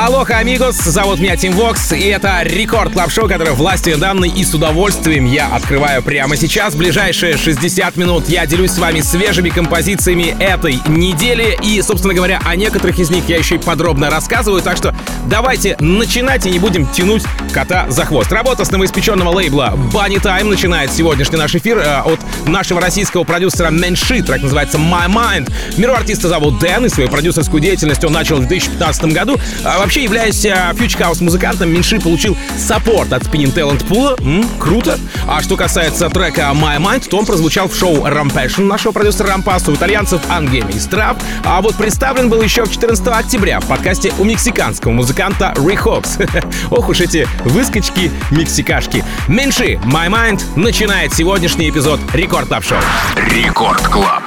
Алоха, amigos, зовут меня Tim Vox, и это Record Club Show которое властью данной и с удовольствием я открываю прямо сейчас. Ближайшие 60 минут я делюсь с вами свежими композициями этой недели, и, собственно говоря, о некоторых из них я еще и подробно рассказываю, так что давайте начинать и не будем тянуть кота за хвост. Работа с новоиспеченного лейбла Bunny Time начинает сегодняшний наш эфир э, от нашего российского продюсера Менши, трек называется My Mind. В миру артиста зовут Дэн, и свою продюсерскую деятельность он начал в 2015 году. А вообще, являясь future house музыкантом, Менши получил саппорт от Spinnin' Talent Pool. М, круто. А что касается трека My Mind, то он прозвучал в шоу Rampassion нашего продюсера Рампаса у итальянцев Ангеми и Страв. А вот представлен был еще 14 октября в подкасте у мексиканского музыканта Рихопс. Ох уж эти выскочки мексикашки. Менши, My Mind начинает сегодняшний эпизод Record Club Show. Record Club.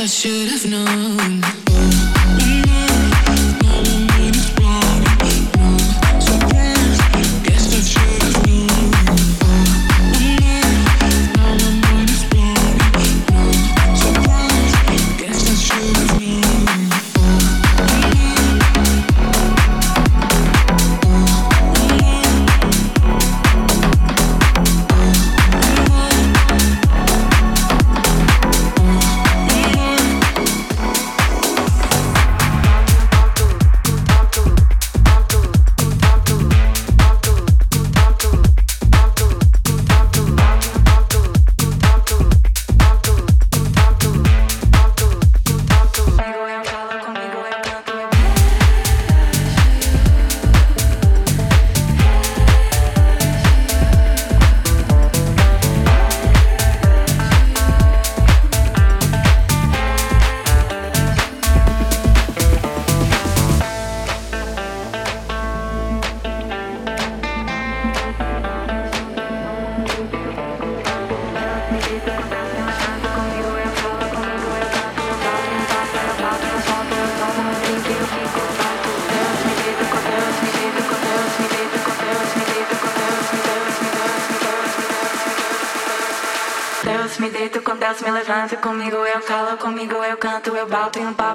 I should have known.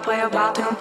play about to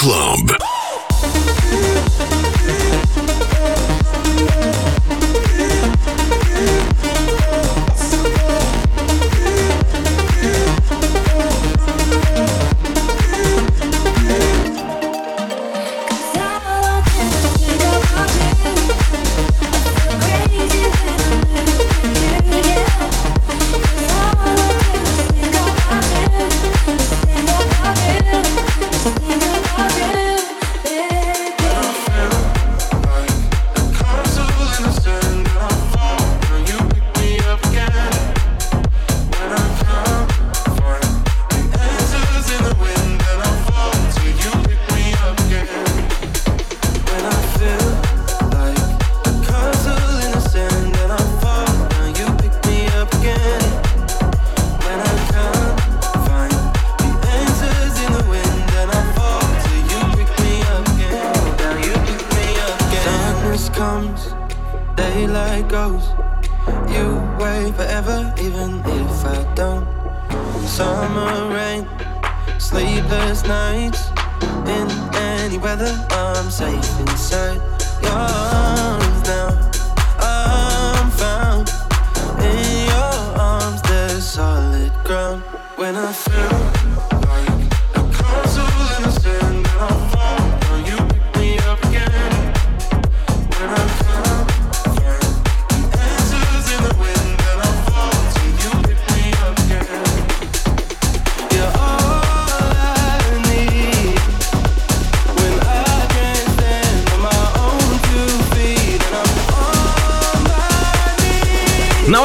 Club.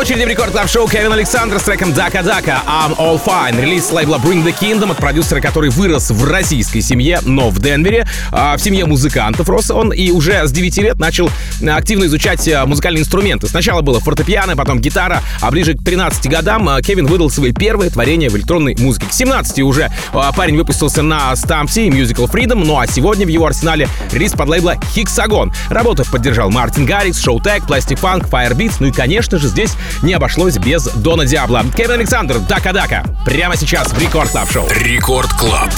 Очереди в рекорд клаб шоу Кевин Александр с треком Дака Дака I'm All Fine. Релиз лейбла Bring the Kingdom от продюсера, который вырос в российской семье, но в Денвере, а, в семье музыкантов рос он и уже с 9 лет начал активно изучать а, музыкальные инструменты. Сначала было фортепиано, потом гитара, а ближе к 13 годам а, Кевин выдал свои первые творения в электронной музыке. К 17 уже парень выпустился на Stampsy Musical Freedom, ну а сегодня в его арсенале релиз под лейбла Hexagon. Работу поддержал Мартин Гаррикс, Шоу Тек, Plastic Funk, Firebeats, ну и, конечно же, здесь не обошлось без Дона Диабло. Кевин Александр, Дака-Дака. Прямо сейчас в Record Club Show. Record Club.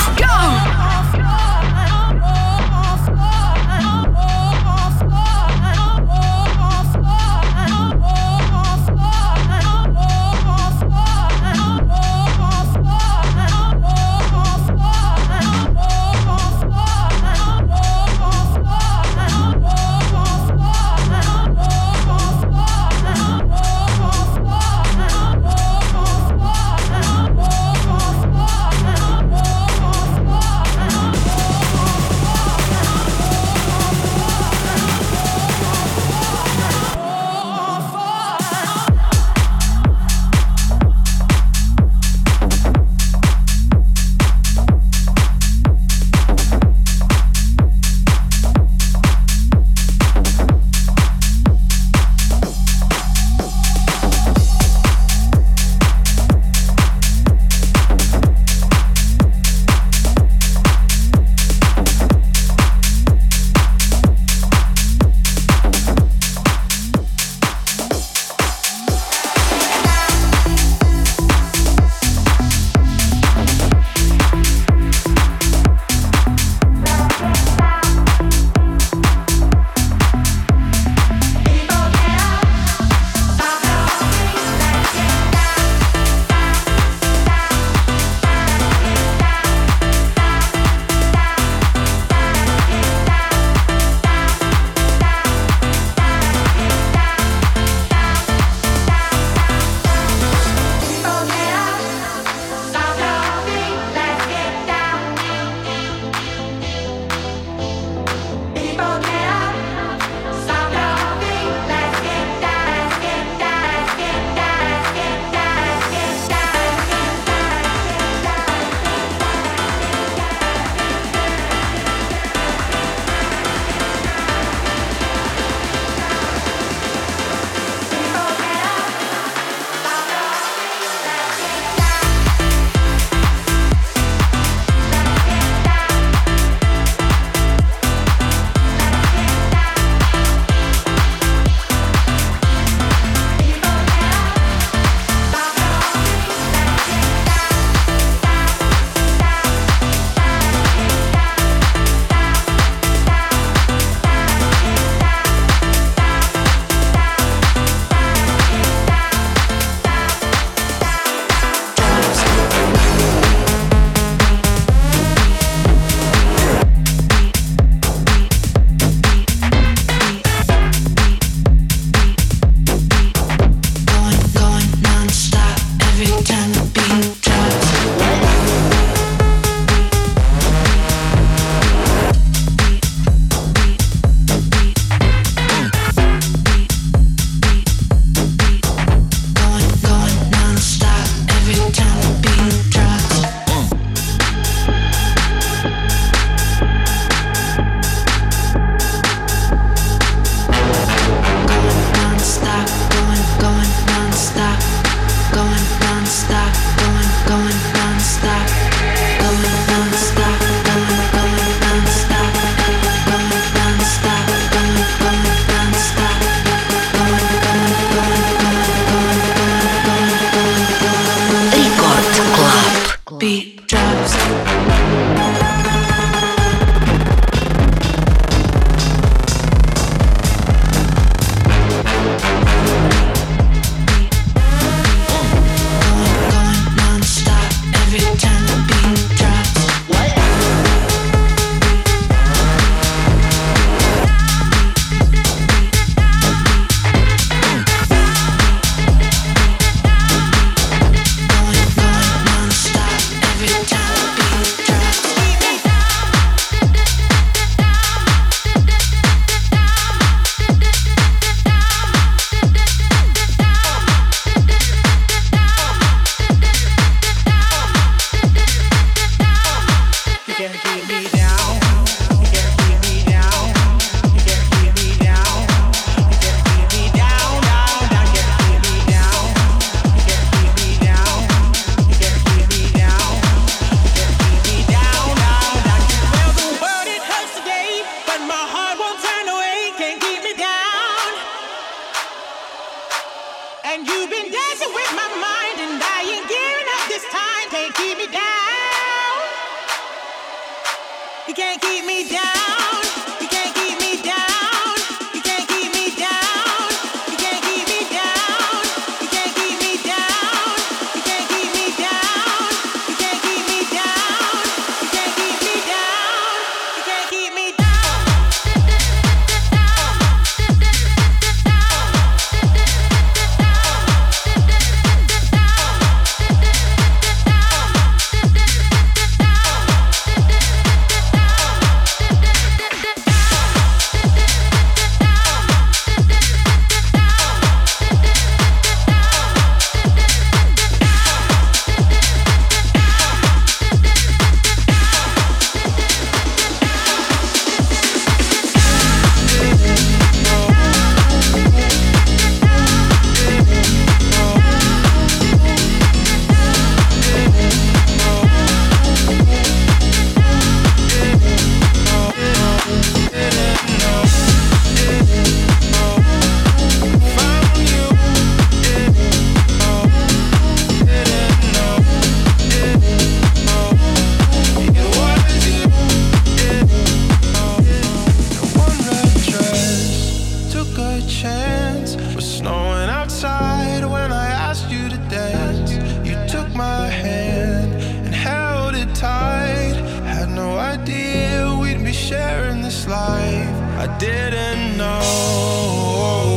this life I didn't know.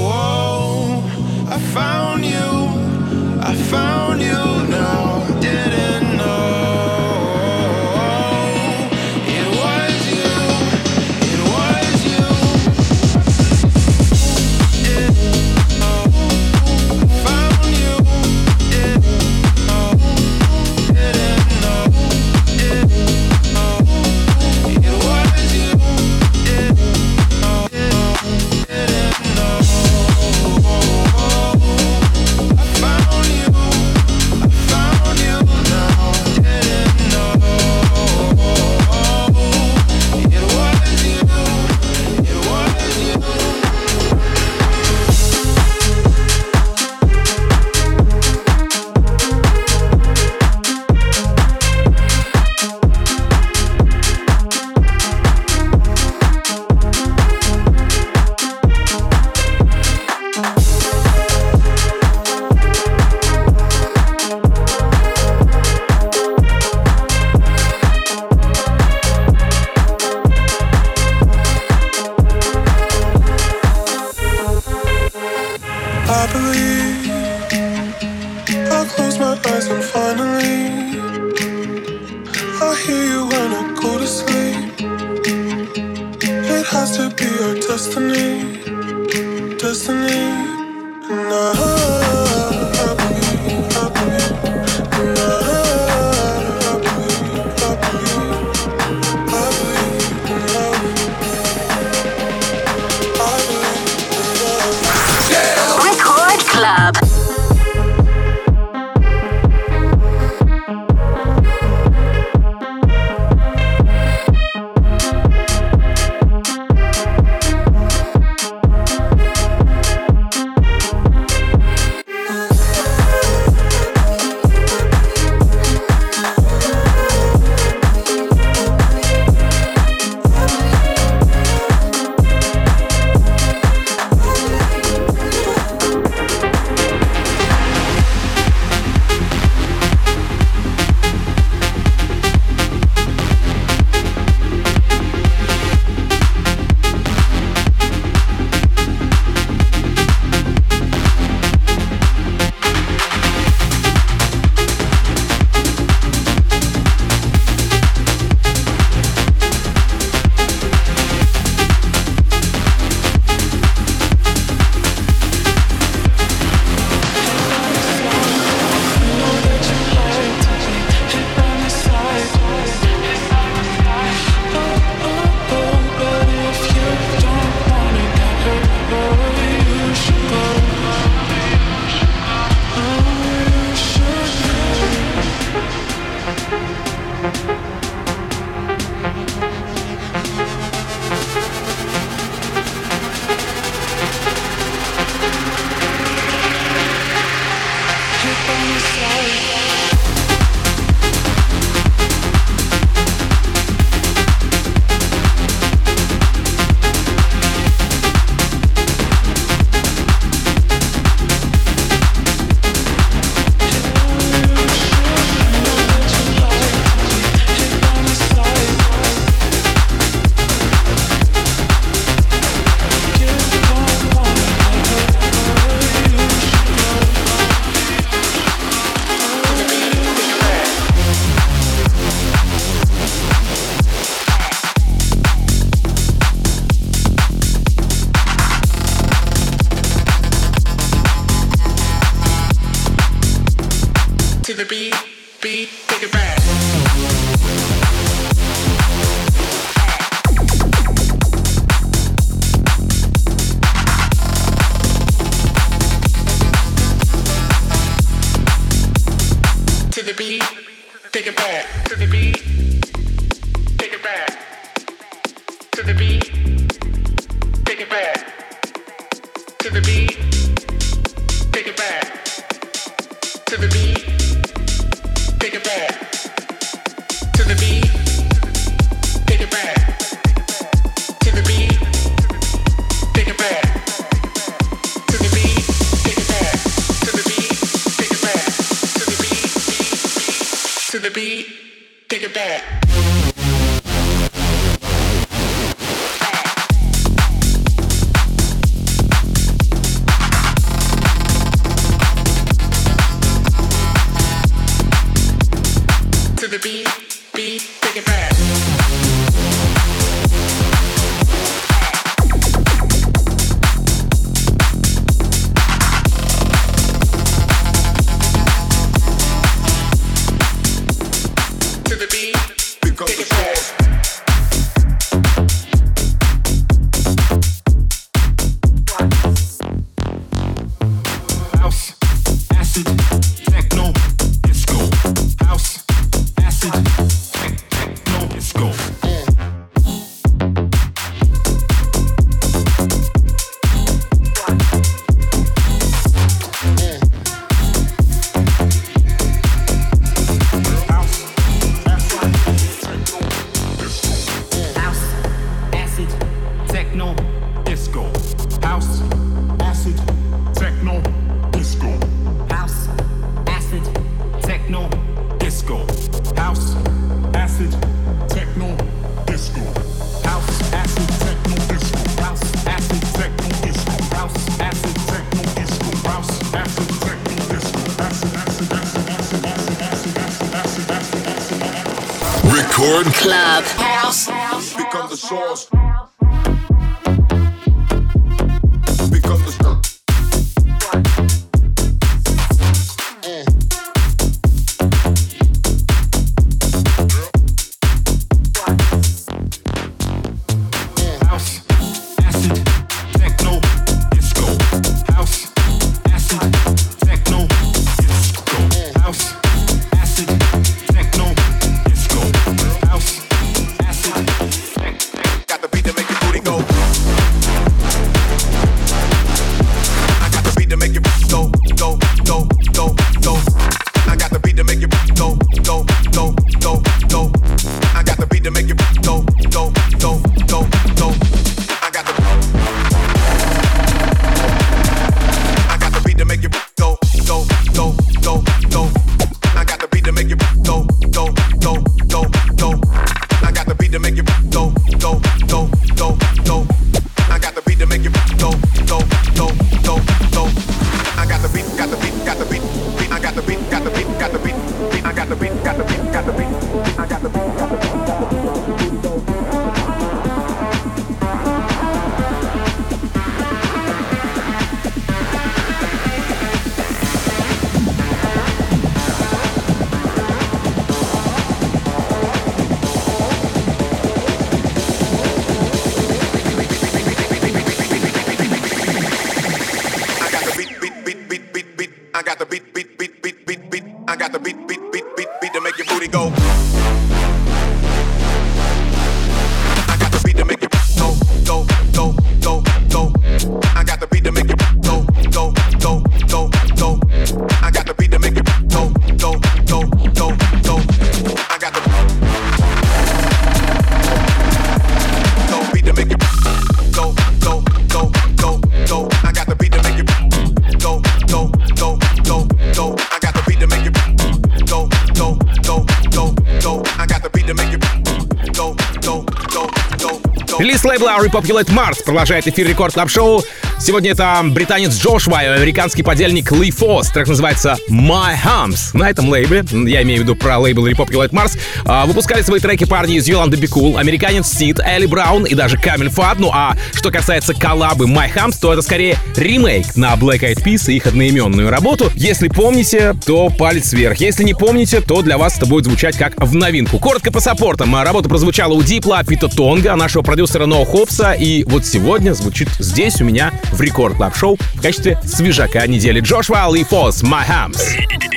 Лейбла Repopulate Mars продолжает эфир Record Club Show. Сегодня это британец Joshwa и американский подельник Lee Foss. Трек называется My Humps. На этом лейбле, я имею в виду про лейбл Repopulate Mars, а, выпускали свои треки парни из Be Cool, американец Сид, Eli Brown и даже CamelPhat. Ну а что касается коллабы My Humps, то это скорее ремейк на Black Eyed Peas и их одноименную работу. Если помните, то палец вверх. Если не помните, то для вас это будет звучать как в новинку. Коротко по саппортам. Работа прозвучала у Дипла, Пита Тонга, нашего продюсера No Hopes-а, и вот сегодня звучит здесь у меня в Record Club Show в качестве свежака недели. Joshwa, Lee Foss, Humps.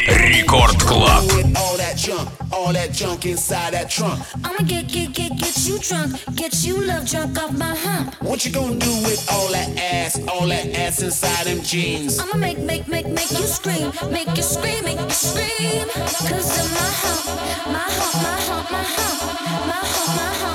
Рекорд Клаб. all that junk inside that trunk. I'ma get, get, get, get you drunk, get you love drunk off my hump. What you gonna do with all that ass, all that ass inside them jeans? I'ma make, make, make, make you scream, make you scream, make you scream. Cause of my hump, my hump, my hump, my hump, my hump, my hump, my hump,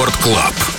Рекорд Клаб.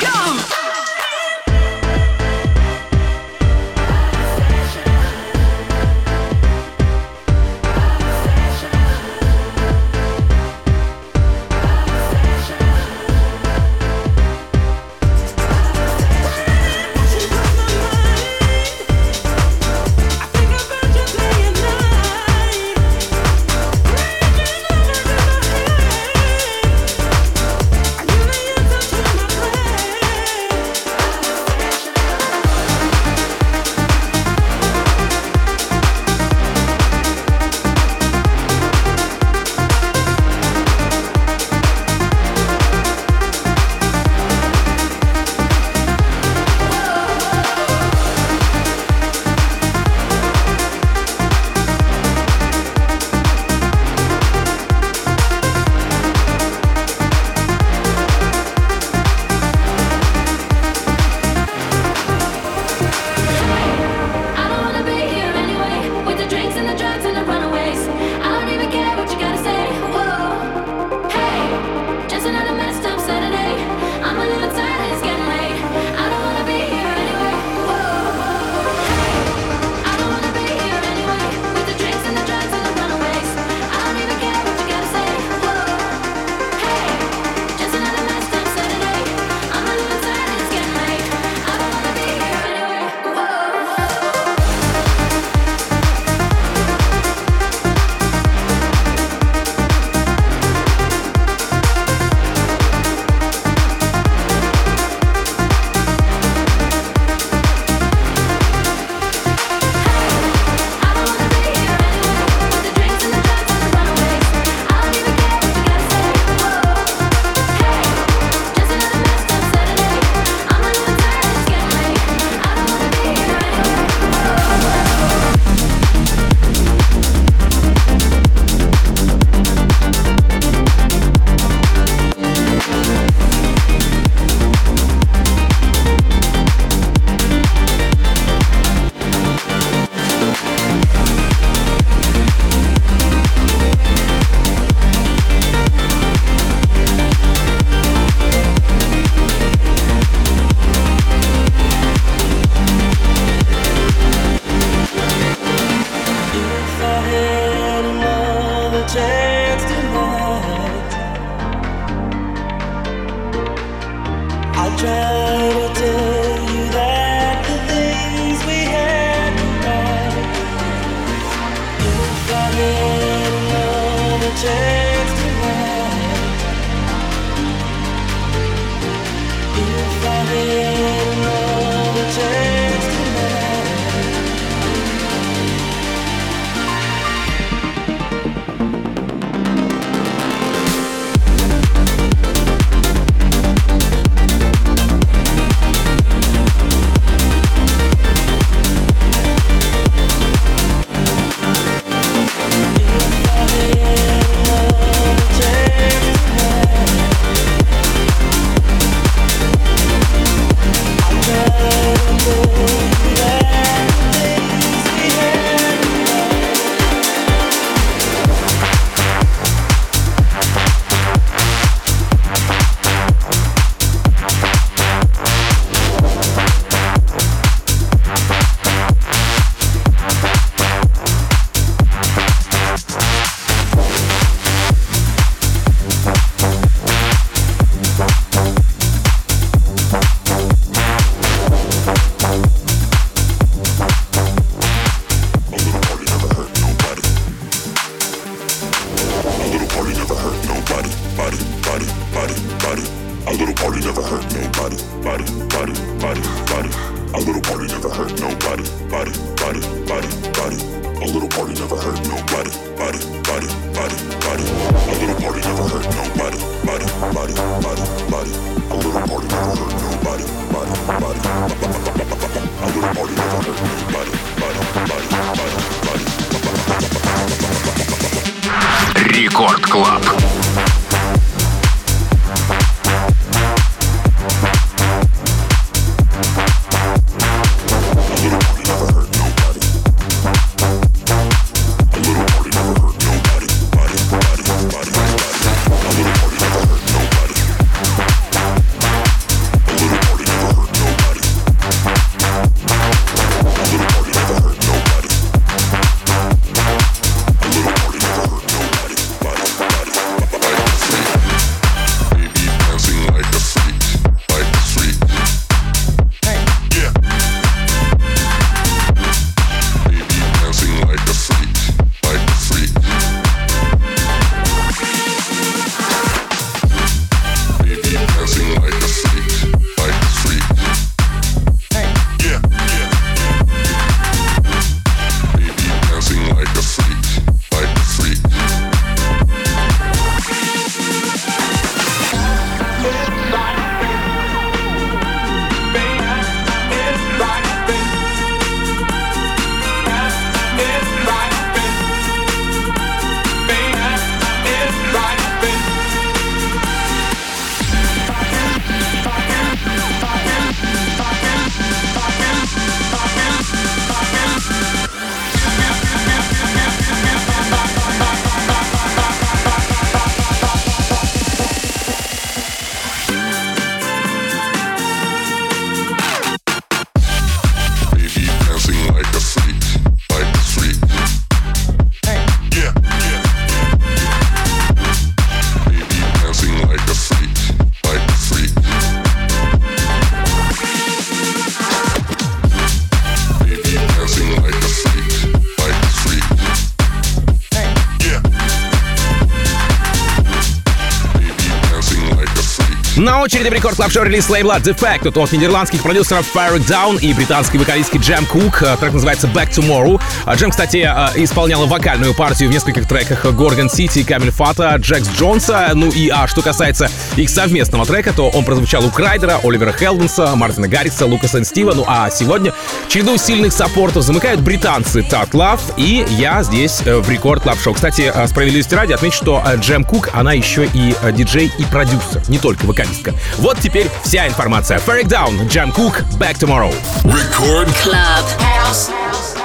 Шоу релиз лейбла Defected от нидерландских продюсеров Ferreck Dawn и британской вокалистки Jem Cooke. Трек называется Back Tomorrow. Джем, кстати, исполняла вокальную партию в нескольких треках Gorgon City, CamelPhat-а, Джекс Джонса. Ну и а что касается их совместного трека, то он прозвучал у Крайдера, Оливера Хелденса, Мартина Гарриса, Лукаса Стива. Ну а сегодня череду сильных саппортов замыкают британцы Tough Love и я здесь в Record Club Show. Кстати, справедливости ради отмечу, что Jem Cooke, она еще и диджей и продюсер, не только вокалист вокалистка. Вот теперь вся информация. Ferreck Dawn, Jem Cooke, Back Tomorrow. Record Club. House.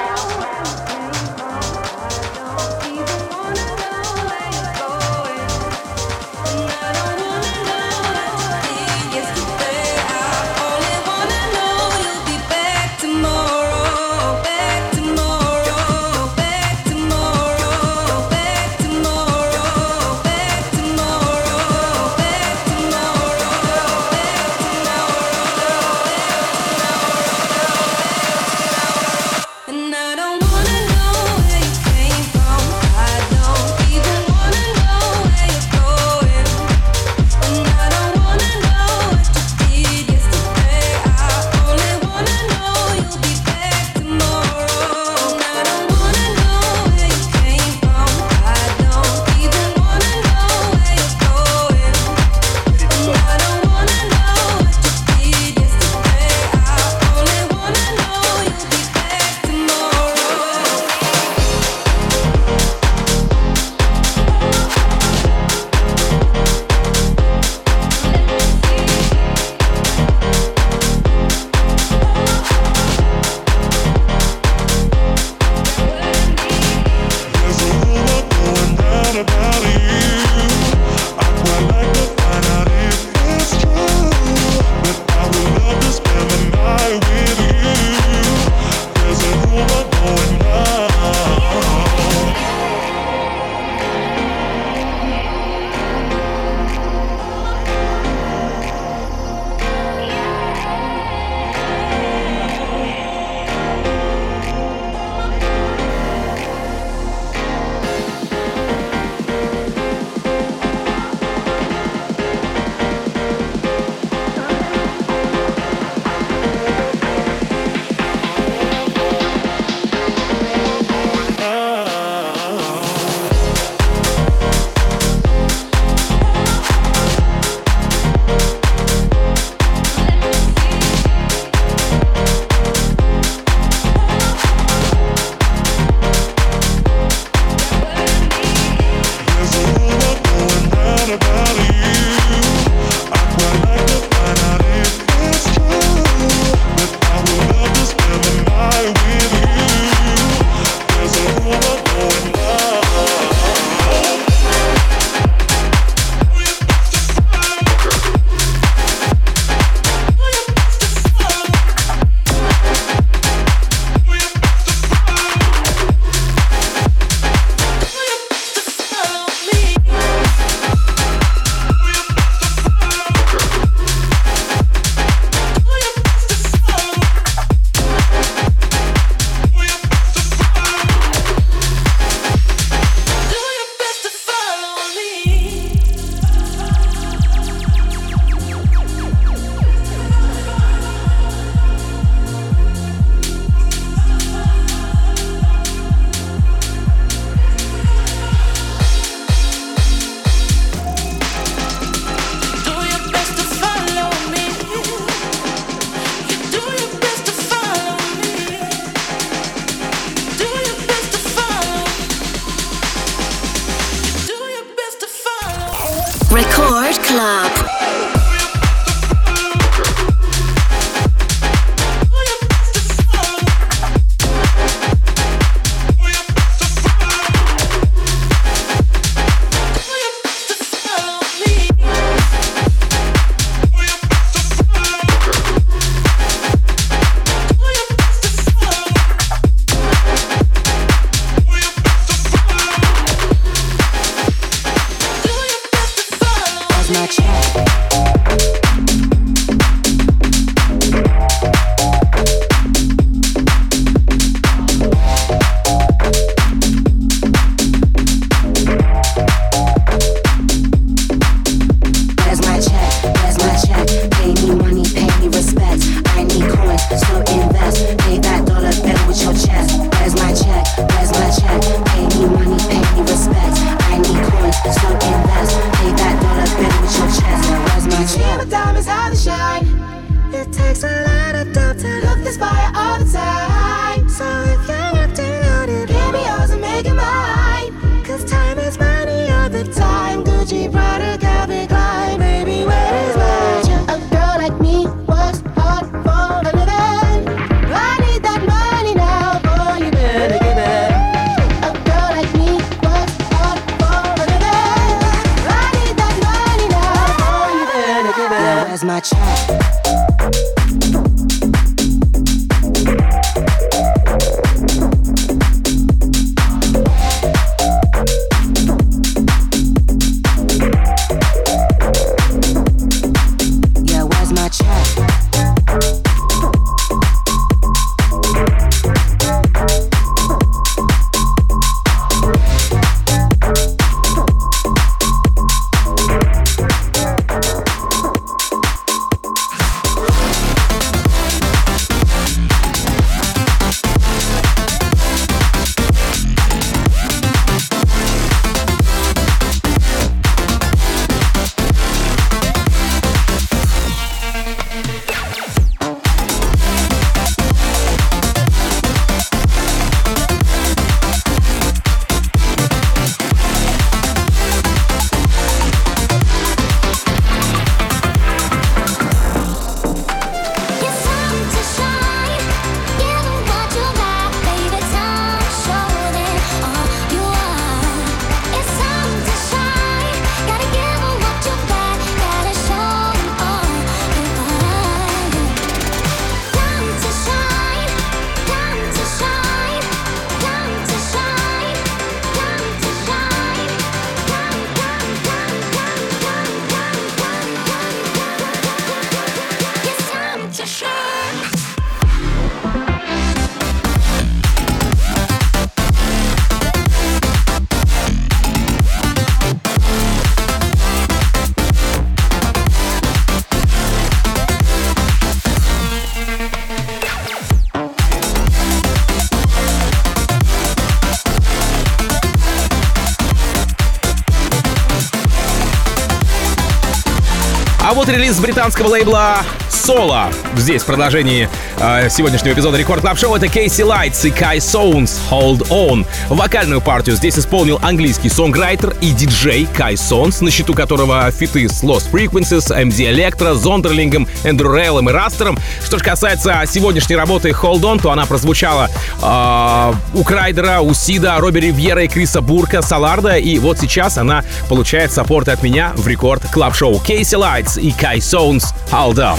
Вот релиз британского лейбла Solo. Здесь в продолжении э, сегодняшнего эпизода Record Club Show это KC Lights и Kye Sones Hold On. Вокальную партию здесь исполнил английский сонграйтер и диджей Kye Sones, на счету которого фиты с Lost Frequencies, MD Electro, Зондерлингом, Эндрю Рейлом и Растером. Что же касается сегодняшней работы Hold On, то она прозвучала э, у Крайдера, у Сида, Робби Ривьера и Криса Бурка, Solardo, и вот сейчас она получает саппорт от меня в Record Club Show. KC Lights и Kye Sones Hold On.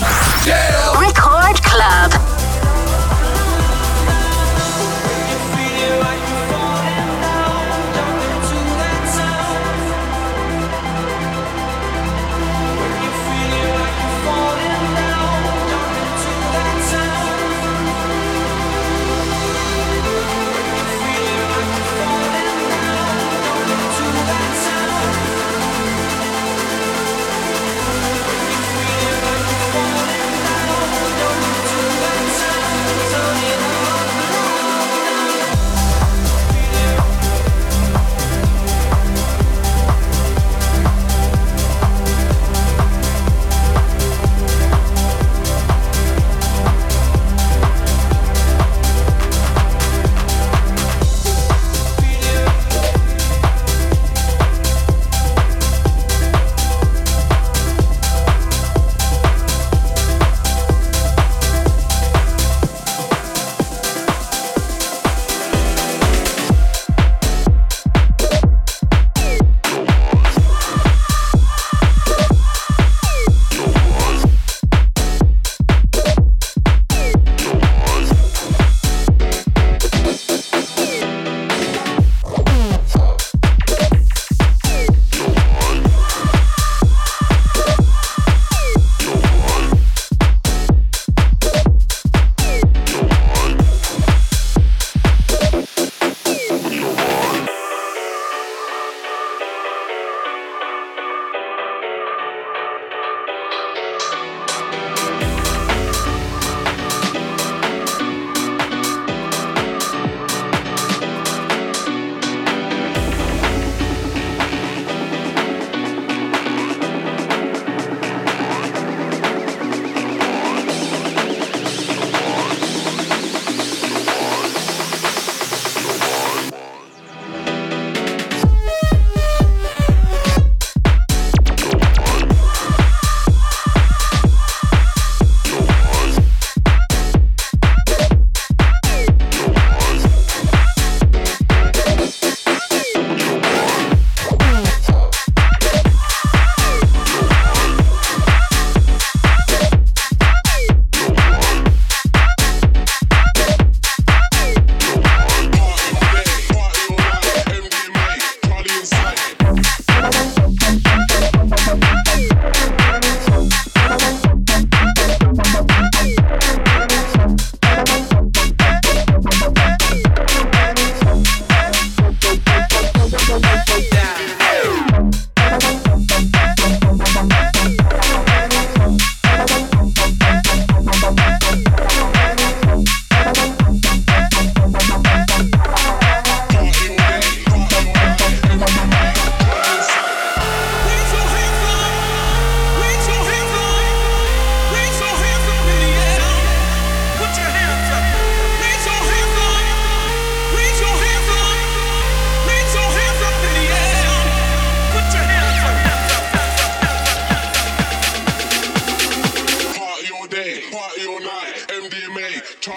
Record Club.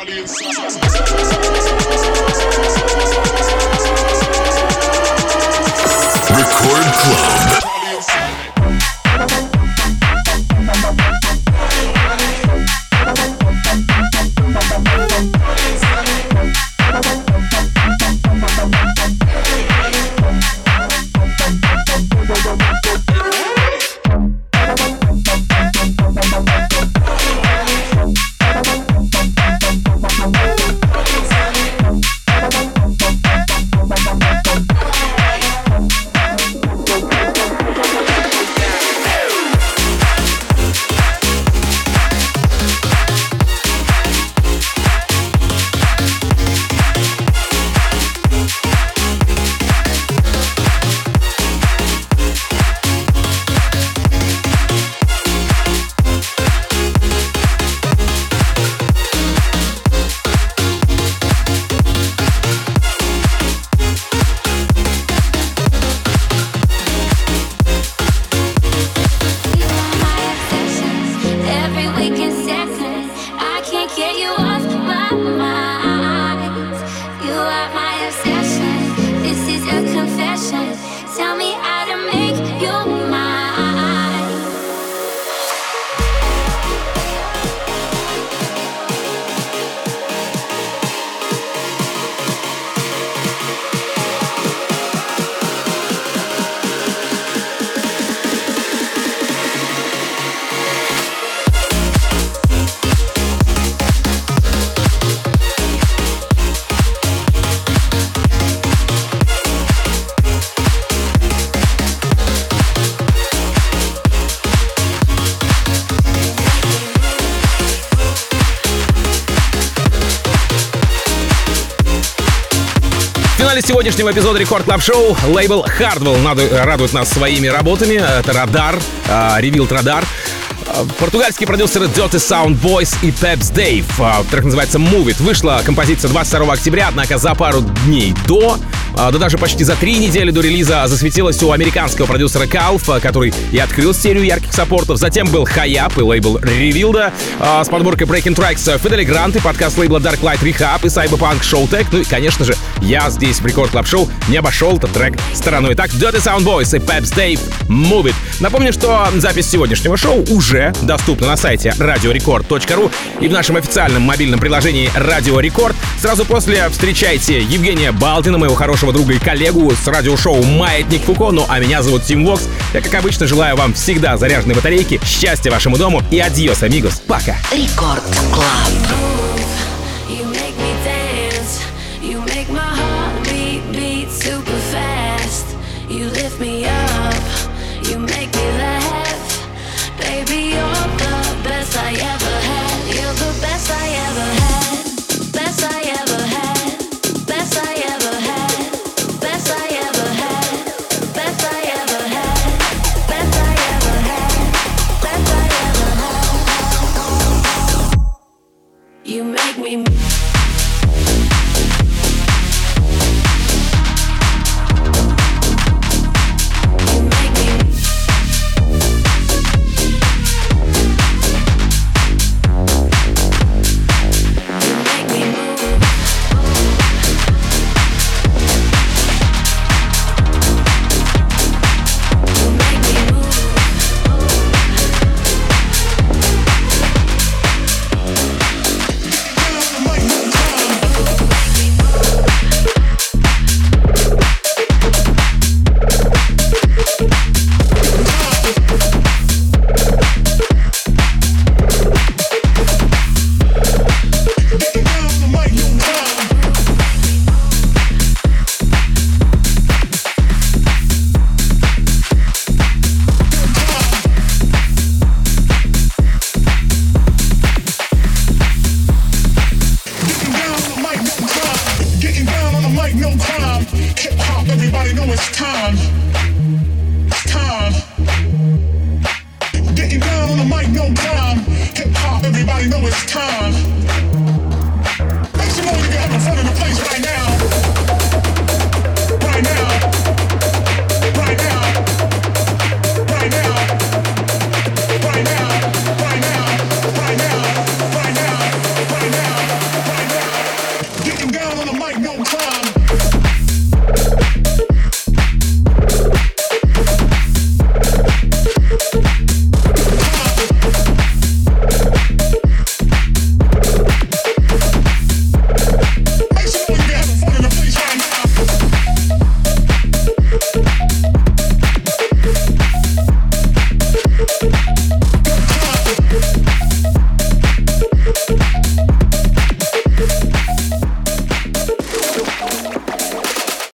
Italian. Сегодняшнего эпизода Рекорд Клаб Шоу лейбл Hardwell радует нас своими работами. Это Радар, Ревилд Радар. Португальские продюсеры Dirty Sound Boys и Peps Dave. Трек называется Move It. Вышла композиция 22 октября, однако за пару дней до да даже почти за три недели до релиза засветилась у американского продюсера Калф, который и открыл серию ярких саппортов. Затем был Хайап и лейбл Ревилда с подборкой Breaking Tracks Фидели Грант и подкаст лейбла Dark Light Rehab и Cyberpunk Showtech. Ну и, конечно же, я здесь в Record Club Show не обошел этот трек стороной. Так, Dirty Sound Boys и Peps Dave Move It. Напомню, что запись сегодняшнего шоу уже доступна на сайте radiorecord.ru и в нашем официальном мобильном приложении Radio Record. Сразу после встречайте Евгения Балтина, моего хорошего друга и коллегу с радиошоу «Маятник Фуко». Ну а меня зовут Tim Vox. Я, как обычно, желаю вам всегда заряженной батарейки, счастья вашему дому и adiós, amigos. Пока. Рекорд Клаб.